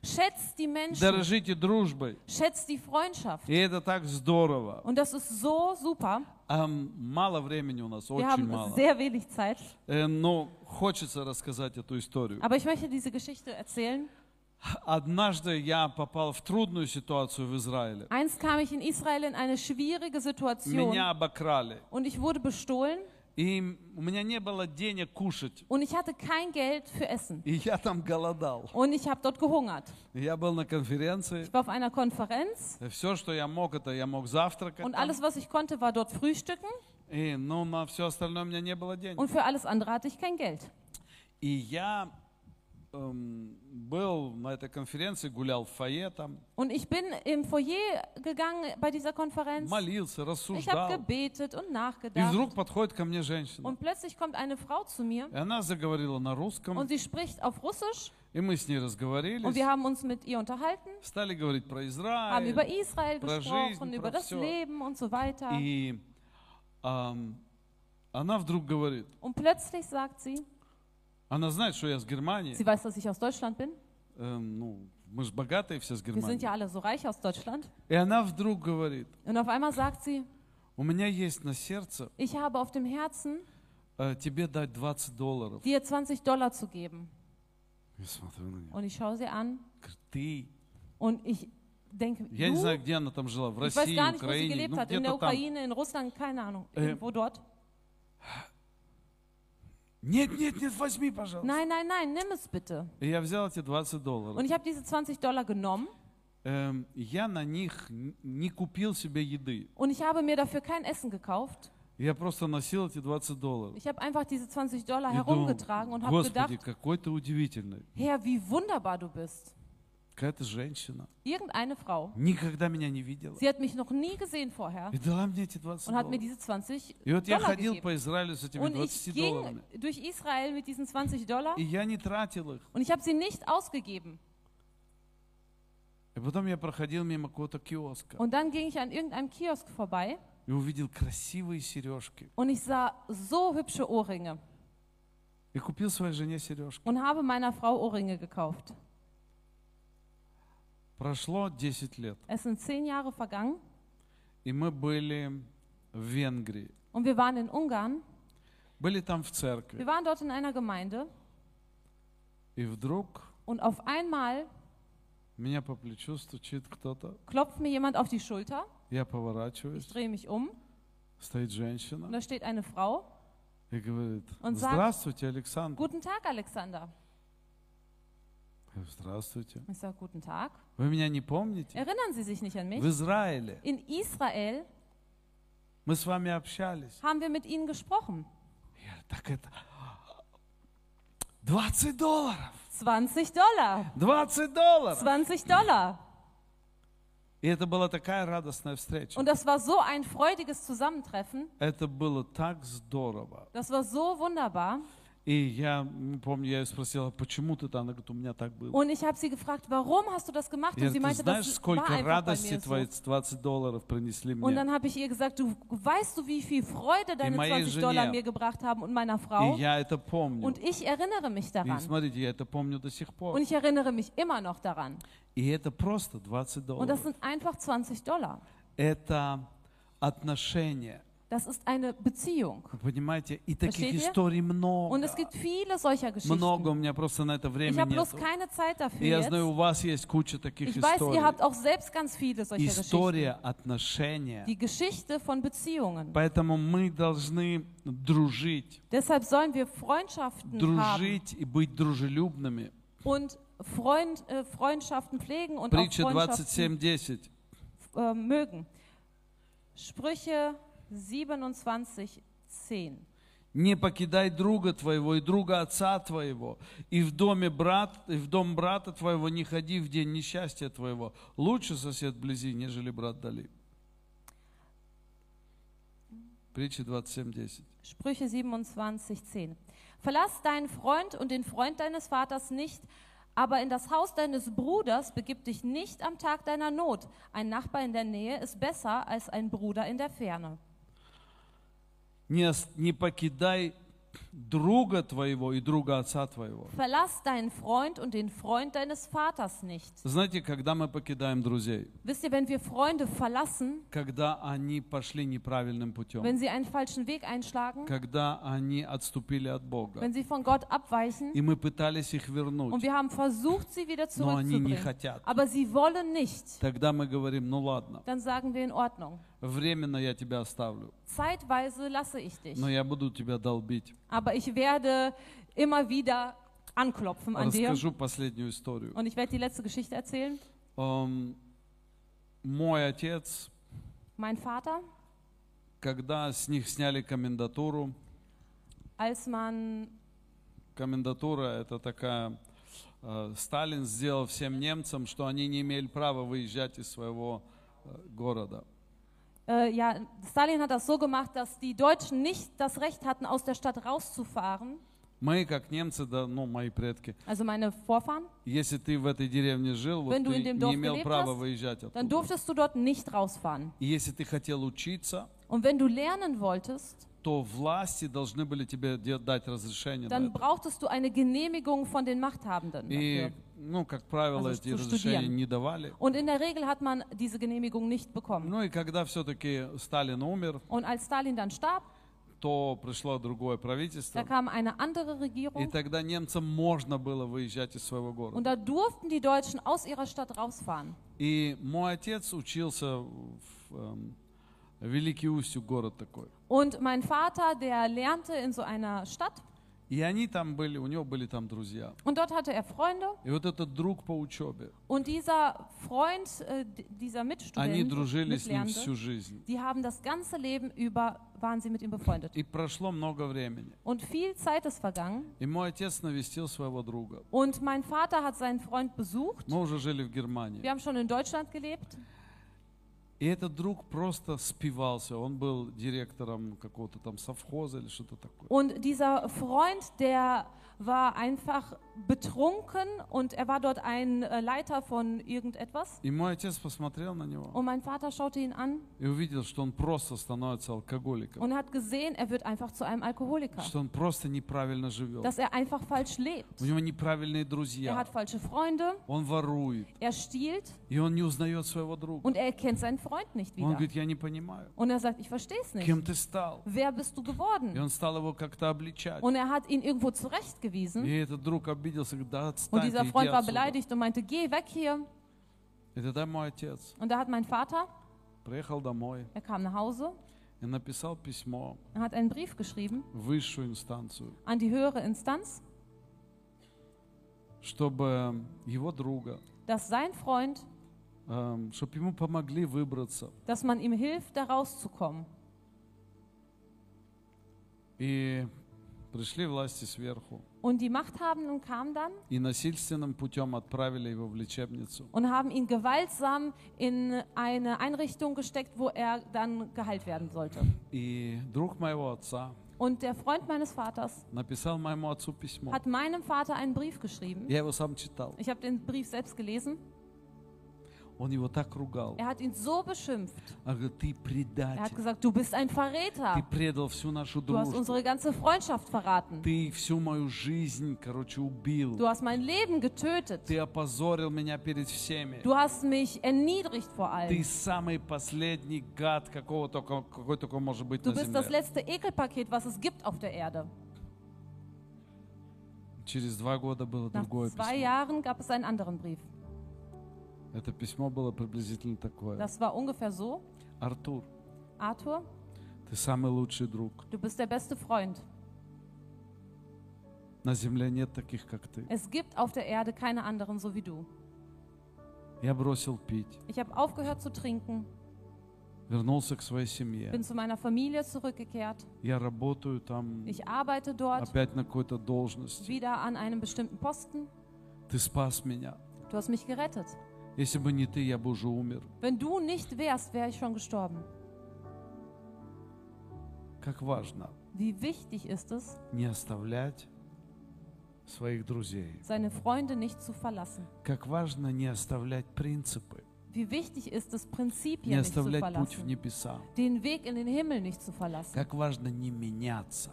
Дорожите людьми, Schätzt die Menschen, дорожите дружбой. schätzt die Freundschaft. И это так здорово. Und das ist so super. А мало времени у нас, Wir очень haben мало. sehr wenig Zeit. Э, Но хочется рассказать эту историю. Aber ich möchte diese Geschichte erzählen. Однажды я попал в трудную ситуацию в Израиле. Einst kam ich in Israel in eine schwierige Situation Меня обокрали. und ich wurde bestohlen И у меня не было денег кушать. und ich hatte kein Geld für Essen. И я там голодал. Und ich habe dort gehungert. Я был на конференции. Ich war auf einer Konferenz Все, что я мог, это я мог завтракать. und там. alles, was ich konnte, war dort frühstücken И, ну, на все остальное у меня не было денег. und für alles andere hatte ich kein Geld. И я эм, был на этой конференции, гулял в фойе там, Und ich bin im Foyer gegangen bei dieser Konferenz. молился, Ich habe рассуждал. gebetet und И nachgedacht. вдруг подходит ко мне женщина. Und plötzlich kommt eine Frau zu mir И она заговорила на русском. und sie spricht auf Russisch И мы с ней und разговорились. wir haben uns mit ihr unterhalten, Стали говорить про haben über Израиль. Israel про gesprochen, жизнь, über про das всё. Leben und so weiter. И ам, она вдруг говорит, Und plötzlich sagt sie, она знает, что я с Германии. sie weiß, dass ich aus Deutschland bin. Эм, ну, мы же богатые все с Wir sind Германии. ja alle so reich aus Deutschland. И она вдруг говорит, Und auf einmal sagt sie, у меня есть на сердце ich habe auf dem Herzen, э, тебе dать 20 долларов. dir 20 Dollar zu geben. Я смотрю на нее. Und ich schaue sie an Говорит, Ты? und ich denke, Я не du? знаю, где она там жила, в Ich weiß России, gar nicht, wo sie Украине, gelebt ну hat. In der где-то там. Ukraine, in Russland, keine Ahnung. Äh, Irgendwo dort. Нет, нет, нет, возьми, пожалуйста. Nein, nein, nein, nimm es bitte. И я взял эти 20 долларов. Und ich habe diese 20 Dollar genommen Эм, я на них н- не купил себе еды. und ich habe mir dafür kein Essen gekauft. Я просто носил эти 20 долларов. Ich habe einfach diese 20 Dollar И думал, herumgetragen und habe Господи, gedacht, какой ты удивительный. Herr, wie wunderbar du bist. Какая-то женщина. Irgendeine Frau. Никогда меня не видела. Sie hat mich noch nie gesehen vorher И дала мне эти 20 und hat mir долларов. diese 20 И вот я Dollar ходил gegeben. по Израилю с этими Und ich 20 ging долларами. durch Israel mit diesen 20 Dollar И я не тратил их. und ich habe sie nicht ausgegeben. И потом я проходил мимо какого-то киоска Und dann ging ich an irgendeinem Kiosk vorbei и увидел красивые сережки. und ich sah so hübsche Ohrringe И купил своей жене сережки. und habe meiner Frau Ohrringe gekauft. Прошло 10 лет. Es sind zehn Jahre vergangen И мы были в Венгрии. und wir waren in Ungarn. Были там в Wir церкви. waren dort in einer Gemeinde И вдруг und auf einmal меня по плечу стучит кто-то. klopft mir jemand auf die Schulter. Я Ich поворачиваюсь. drehe mich um Стоит und женщина da steht eine Frau. и говорит, Он sagt, здравствуйте, Александр. Guten Tag, Alexander. Я говорю, Здравствуйте. Ich sage, guten Tag. Вы меня не помните? Erinnern Sie sich nicht an mich? В Израиле In Israel мы с вами общались. haben wir mit Ihnen gesprochen. Я говорю, так это 20 долларов. 20 Dollar. 20 долларов. 20 Dollar. И это была такая радостная встреча. Und das war so ein freudiges Zusammentreffen. Это было так здорово. Das war so wunderbar. И я м, помню, я ее спросила, почему ты там? Она говорит, у меня так было. Und ich habe sie gefragt, warum hast du das gemacht? Я Und sie говорю, ты meinte, das знаешь, war сколько einfach bei радости mir твои so. 20 долларов принесли Und мне? dann habe ich ihr gesagt, du weißt du, wie viel Freude deine моей 20 Dollar жене. mir gebracht haben und meiner И Frau. я это помню. Und ich erinnere mich И daran. смотрите, я это помню до сих пор. Und ich erinnere mich immer noch daran. И это просто 20 Und das долларов. sind einfach 20 Dollar. Это отношение. Das ist eine Beziehung. Вы понимаете? И таких Versteht ihr? историй Und много. es gibt viele solcher Много, Geschichten. у меня просто на это Ich время habe bloß нет. keine Zeit dafür И я jetzt. знаю, у вас есть куча таких Ich weiß, ihr habt историй. auch selbst ganz viele solcher Geschichten. История отношения. Die Geschichte von Beziehungen. Поэтому мы должны дружить. Deshalb sollen wir Freundschaften haben Дружить и быть дружелюбными. und Freund, äh, Freundschaften pflegen und Притча auch Freundschaften 27.10. äh, mögen. Sprüche 27, 10. Не покидай друга твоего и друга отца твоего, и в, доме брат, и в дом брата твоего не ходи в день несчастья твоего. Лучше сосед вблизи, нежели брат дали. Притча 27.10. Sprüche 27, 10. Verlass deinen Freund und den Freund deines Vaters nicht, aber in das Haus deines Bruders begib dich nicht am Tag deiner Not. Ein Nachbar in der Nähe ist besser als ein Bruder in der Ferne. Не, ос- не покидай друга твоего и друга отца твоего. Verlass deinen Freund und den Freund deines Vaters nicht. Знаете, когда мы покидаем друзей? Wisst ihr, wenn wir Freunde verlassen, Когда они пошли неправильным путем. wenn sie einen falschen Weg einschlagen, Когда они отступили от Бога. wenn sie von Gott abweichen И мы пытались их und вернуть. wir haben versucht, sie wieder Но они не zurückzubringen, хотят. aber sie wollen nicht, Тогда мы говорим, ну ладно, dann sagen wir in Ordnung. Временно я тебя оставлю. Zeitweise lasse ich dich. Но я буду тебя долбить. Aber ich werde immer wieder anklopfen an dir. Расскажу последнюю историю. Und ich werde die letzte Geschichte erzählen. Эм, Мой отец, Mein Vater, когда с них сняли комендатуру, als man, комендатура это такая, э, Сталин сделал всем немцам, что они не имели права выезжать из своего э, города. äh, ja, Stalin hat das so gemacht, dass die Deutschen nicht das Recht hatten, aus der Stadt rauszufahren. Мы, как немцы, да, ну, мои предки, Also meine Vorfahren. если ты в этой деревне жил, вот Wenn du ты in dem не Dorf имел gelebt права hast, выезжать Dann оттуда. durftest du dort nicht rausfahren. И если ты хотел учиться, Und wenn du lernen wolltest, то власти должны были тебе де- дать разрешение на dann это. brauchtest du eine Genehmigung von den Machthabenden. И, Dafür. Ну, как правило, Also эти разрешения не давали. Und in der Regel hat man diese Genehmigung nicht bekommen. Ну и когда все-таки Сталин умер, Und als Stalin dann starb, то пришло другое da правительство. kam eine andere И Regierung. тогда немцам можно было выезжать из своего Und города. da durften die Deutschen aus ihrer Stadt rausfahren. И мой отец учился в эм, Великий Устюг, город такой. Und mein Vater, der lernte in so einer Stadt. И они там были, у него были там друзья. Und dort hatte er Freunde. И вот этот друг по учебе, Und dieser Freund, äh, d- dieser они Mitstudent, дружили с ним Mitlernende, всю жизнь. die haben das ganze Leben über, waren sie mit ihm befreundet. И прошло много времени. Und viel Zeit ist vergangen. И мой отец навестил своего друга. Und mein Vater hat seinen Freund besucht. Мы уже жили в Германии. Wir haben schon in Deutschland gelebt. И этот друг просто спивался. Он был директором какого-то там совхоза или что-то такое. Und dieser Freund, der war einfach betrunken und er war dort ein äh, Leiter von irgendetwas. И мой отец посмотрел на него Und mein Vater schaute ihn an и увидел, что он просто становится алкоголиком. und hat gesehen, er wird einfach zu einem Alkoholiker. Что он просто неправильно живет. Dass er einfach falsch lebt. У него неправильные Er друзья. hat falsche Freunde, Он ворует. er stiehlt И он не узнает своего друга. und er erkennt seinen Freund nicht Он wieder. говорит, я не понимаю, Und er sagt, ich verstehe es nicht. кем ты стал. Wer bist du И geworden? он стал его как-то обличать. Und er hat ihn irgendwo zurechtgewiesen. И этот друг обиделся, говорит, да Und отстань, dieser ты, иди Freund war отсюда. beleidigt und meinte, geh weg hier. И тогда мой отец Und da hat mein Vater, приехал домой er kam nach Hause, и написал письмо er hat einen Brief geschrieben в высшую инстанцию, an die höhere Instanz, чтобы его друга, dass sein Freund, чтобы ему помогли выбраться. dass man ihm hilft, da rauszukommen. И пришли власти сверху Und die Machthabenden kamen dann и насильственным путем отправили его в лечебницу. und haben ihn gewaltsam in eine Einrichtung gesteckt, wo er dann geheilt werden sollte. И друг моего отца Und der Freund meines Vaters написал моему отцу письмо. hat meinem Vater einen Brief geschrieben. Я его сам читал. Ich habe den Brief selbst gelesen. Он его так ругал. Er hat ihn so beschimpft. А говорит, ты Er hat предатель. gesagt, du bist ein Ты Verräter. предал всю нашу Du hast дружбу. unsere ganze Freundschaft verraten. Ты всю мою жизнь, короче, убил. Du hast mein Leben getötet. Ты опозорил меня перед всеми. Du hast mich erniedrigt vor Ты allem. самый последний гад, какого только, какой только может быть Du на bist das земле. letzte Ekelpaket, was es gibt auf der Erde. Через два года было Nach другое zwei письмо. Jahren gab es einen anderen Brief. Это письмо было приблизительно такое. Das war ungefähr so. Артур, Arthur, ты самый лучший друг. du bist der beste Freund. На земле нет таких, как ты. Es gibt auf der Erde keine anderen so wie du. Я бросил пить, Ich habe aufgehört zu trinken, вернулся к своей семье. bin zu meiner Familie zurückgekehrt. Я работаю там Ich arbeite dort опять на какой-то должности. wieder an einem bestimmten Posten. Ты спас меня. Du hast mich gerettet. Wenn du nicht wärst, wäre ich schon gestorben. Wie wichtig ist es, seine Freunde nicht zu verlassen. Wie wichtig ist es, Prinzipien nicht zu verlassen. Den Weg in den Himmel nicht zu verlassen.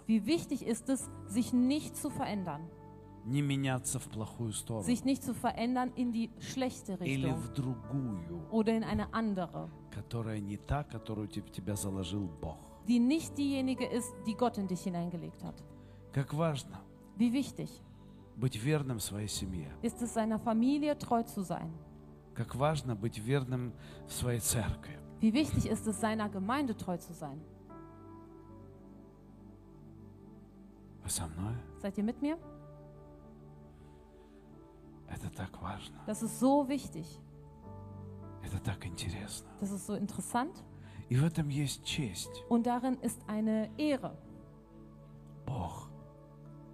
Wie wichtig ist es, sich nicht zu verändern не меняться в плохую сторону Sich nicht zu verändern in die schlechte или Richtung в другую, oder in eine andere, которая не та, которую тебе- в тебя заложил Бог. die nicht diejenige ist, die Gott in dich hineingelegt hat. Как важно Wie wichtig быть верным своей семье. ist es, seiner Familie treu zu sein. Как важно быть верным в своей церкви. Wie wichtig ist es, seiner Gemeinde treu zu sein. Вы со мной? Seid ihr mit mir? Das ist so wichtig. Das ist so interessant. Und darin ist eine Ehre.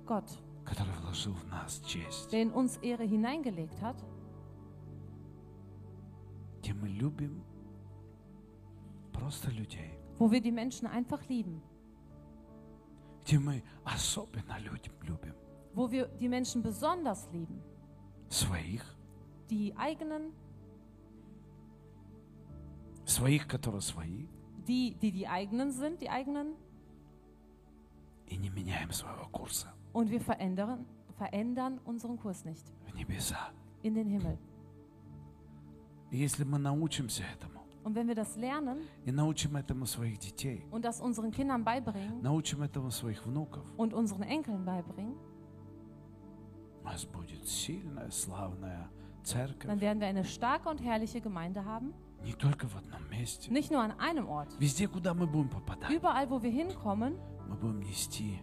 Gott, der in uns Ehre hineingelegt hat, wo wir die Menschen einfach lieben, wo wir die Menschen besonders lieben, Своих. die eigenen, Своих, которые свои. die, die die eigenen sind, die eigenen, И не меняем своего курса und wir verändern, verändern unseren Kurs nicht в небеса. in den Himmel. И если мы научимся этому, Und wenn wir das lernen и научим этому своих детей, und das unseren Kindern beibringen научим этому своих внуков, und unseren Enkeln beibringen, dann werden wir eine starke und herrliche Gemeinde haben. Не только в одном месте. Nicht nur an einem Ort. Везде, куда мы будем попадать, Überall, wo wir hinkommen, мы будем нести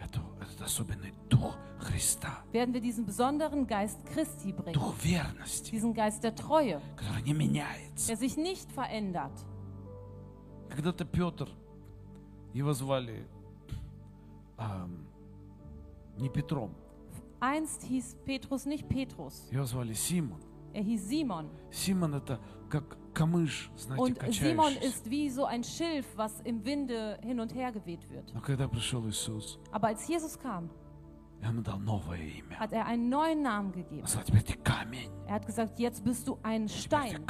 эту, этот особенный дух Христа, werden wir diesen besonderen Geist Christi bringen. дух верности, Diesen Geist der Treue, который не меняется. der sich nicht verändert. Когда-то Петр, его звали ам, не Петром, Einst hieß Petrus nicht Petrus, его звали Симон. er hieß Simon. Симон это как камыш, знаете, Und Simon качающийся. ist wie so ein Schilf, was im Winde hin und her geweht wird. Но когда пришел Иисус, Aber als Jesus kam, hat er einen neuen Namen gegeben. Er hat gesagt, jetzt bist du ein Stein.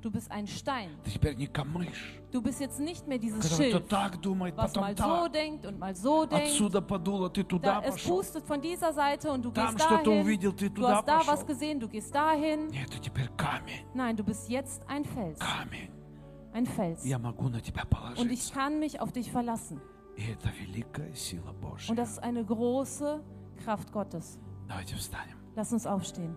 Du bist ein Stein. Du bist jetzt nicht mehr dieses Schild, was mal so denkt und mal so denkt. Da, es pustet von dieser Seite und du gehst dahin. Du hast da was gesehen, du gehst dahin. Nein, du bist jetzt ein Fels. Ein Fels. Und ich kann mich auf dich verlassen. Und das ist eine große Kraft Gottes. Давайте встанем. Lass uns aufstehen.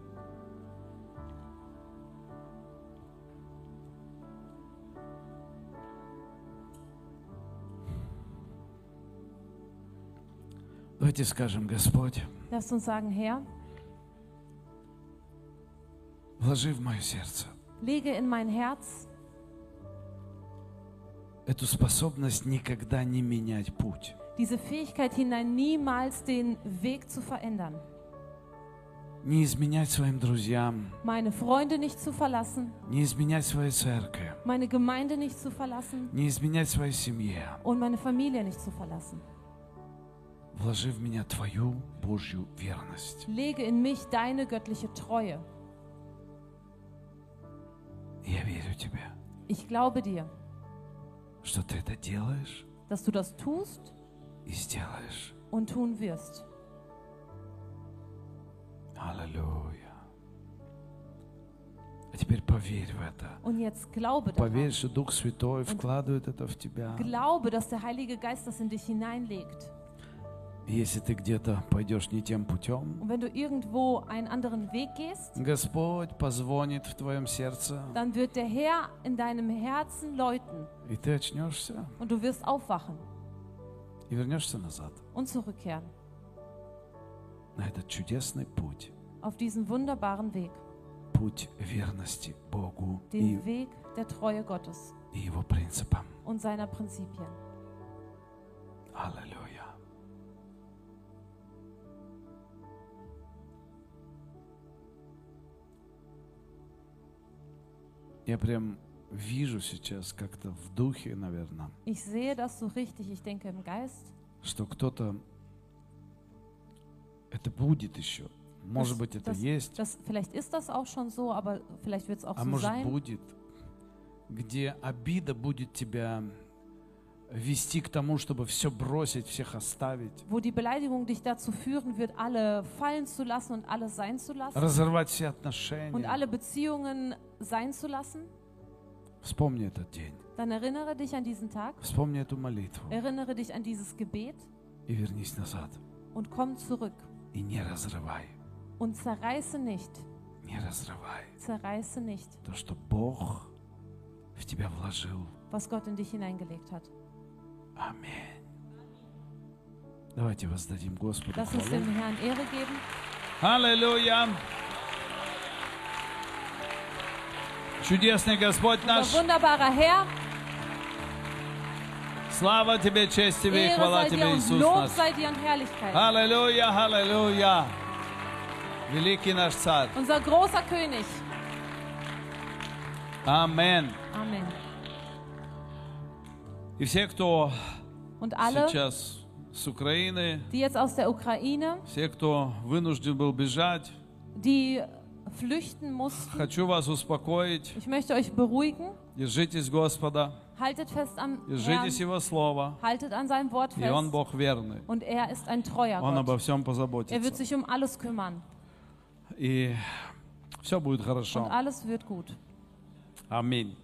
Давайте скажем, Господь, Lass uns sagen, Herr, вложи в мое сердце lege in mein Herz эту способность никогда не менять путь. diese Fähigkeit hinein, niemals den Weg zu verändern. Не изменять своим друзьям, Meine Freunde nicht zu verlassen, не изменять своей церкви, meine Gemeinde nicht zu verlassen не изменять своей семье. und meine Familie nicht zu verlassen. Вложи в меня Твою Божью верность. Lege in mich deine göttliche Treue. Я верю тебе, Ich glaube dir, что ты это делаешь dass du das tust и сделаешь. und tun wirst. Аллилуйя. А теперь поверь в это. Und jetzt glaube Поверь, daran. что Дух Святой вкладывает это в тебя. Glaube, dass der Heilige Geist das in dich hineinlegt. И Если ты где-то пойдешь не тем путем, Und wenn du irgendwo einen anderen Weg gehst, Господь позвонит в твоем сердце, dann wird der Herr in deinem Herzen läuten и ты очнешься und du wirst aufwachen И вернешься назад und zurückkehren на этот чудесный путь, auf diesen wunderbaren Weg, путь верности Богу и, den Weg der Treue Gottes и Его принципам. und seiner Prinzipien. Аллилуйя. Я прям вижу сейчас как-то в духе, наверное, Ich sehe das so richtig, ich denke im Geist, что кто-то это будет еще. Может Das- быть, это das- есть, dass, vielleicht ist das auch schon so, aber vielleicht wird es auch а so может sein, будет, где обида будет тебя вести к тому, чтобы все бросить, всех оставить, wo die Beleidigung dich dazu führen wird, alle fallen zu lassen und alles sein zu lassen разорвать все und отношения. alle Beziehungen sein zu lassen. Вспомни этот день, Dann erinnere dich an diesen Tag, вспомни эту молитву erinnere dich an dieses Gebet и вернись назад. und komm zurück И не разрывай, und zerreiße nicht, не разрывай zerreiße nicht, то, что Бог в тебя вложил. was Gott in dich hineingelegt hat. Аминь. Давайте воздадим Господу Lass uns хвалу. dem Herrn Ehre geben. Аллилуйя! Чудесный Господь наш, Unser wunderbarer Herr, слава Тебе, честь Тебе и Ehre хвала sei dir Тебе, und Иисус Lob наш. sei dir und Herrlichkeit. Аллилуйя, аллилуйя! Великий наш Царь. Unser großer König. Амен. Amen. И все, кто Und alle, сейчас с Украины, die jetzt aus der Ukraine, все, кто вынужден был бежать, die flüchten mussten, хочу вас успокоить. ich möchte euch beruhigen. Держитесь Господа, Haltet fest am Herrn, держитесь Его Слова, haltet an seinem Wort и Он fest. Бог верный. Und er ist ein treuer Он обо Gott. всем Er wird позаботится. sich um alles kümmern. И все будет Und хорошо. alles wird gut. Аминь. Amen.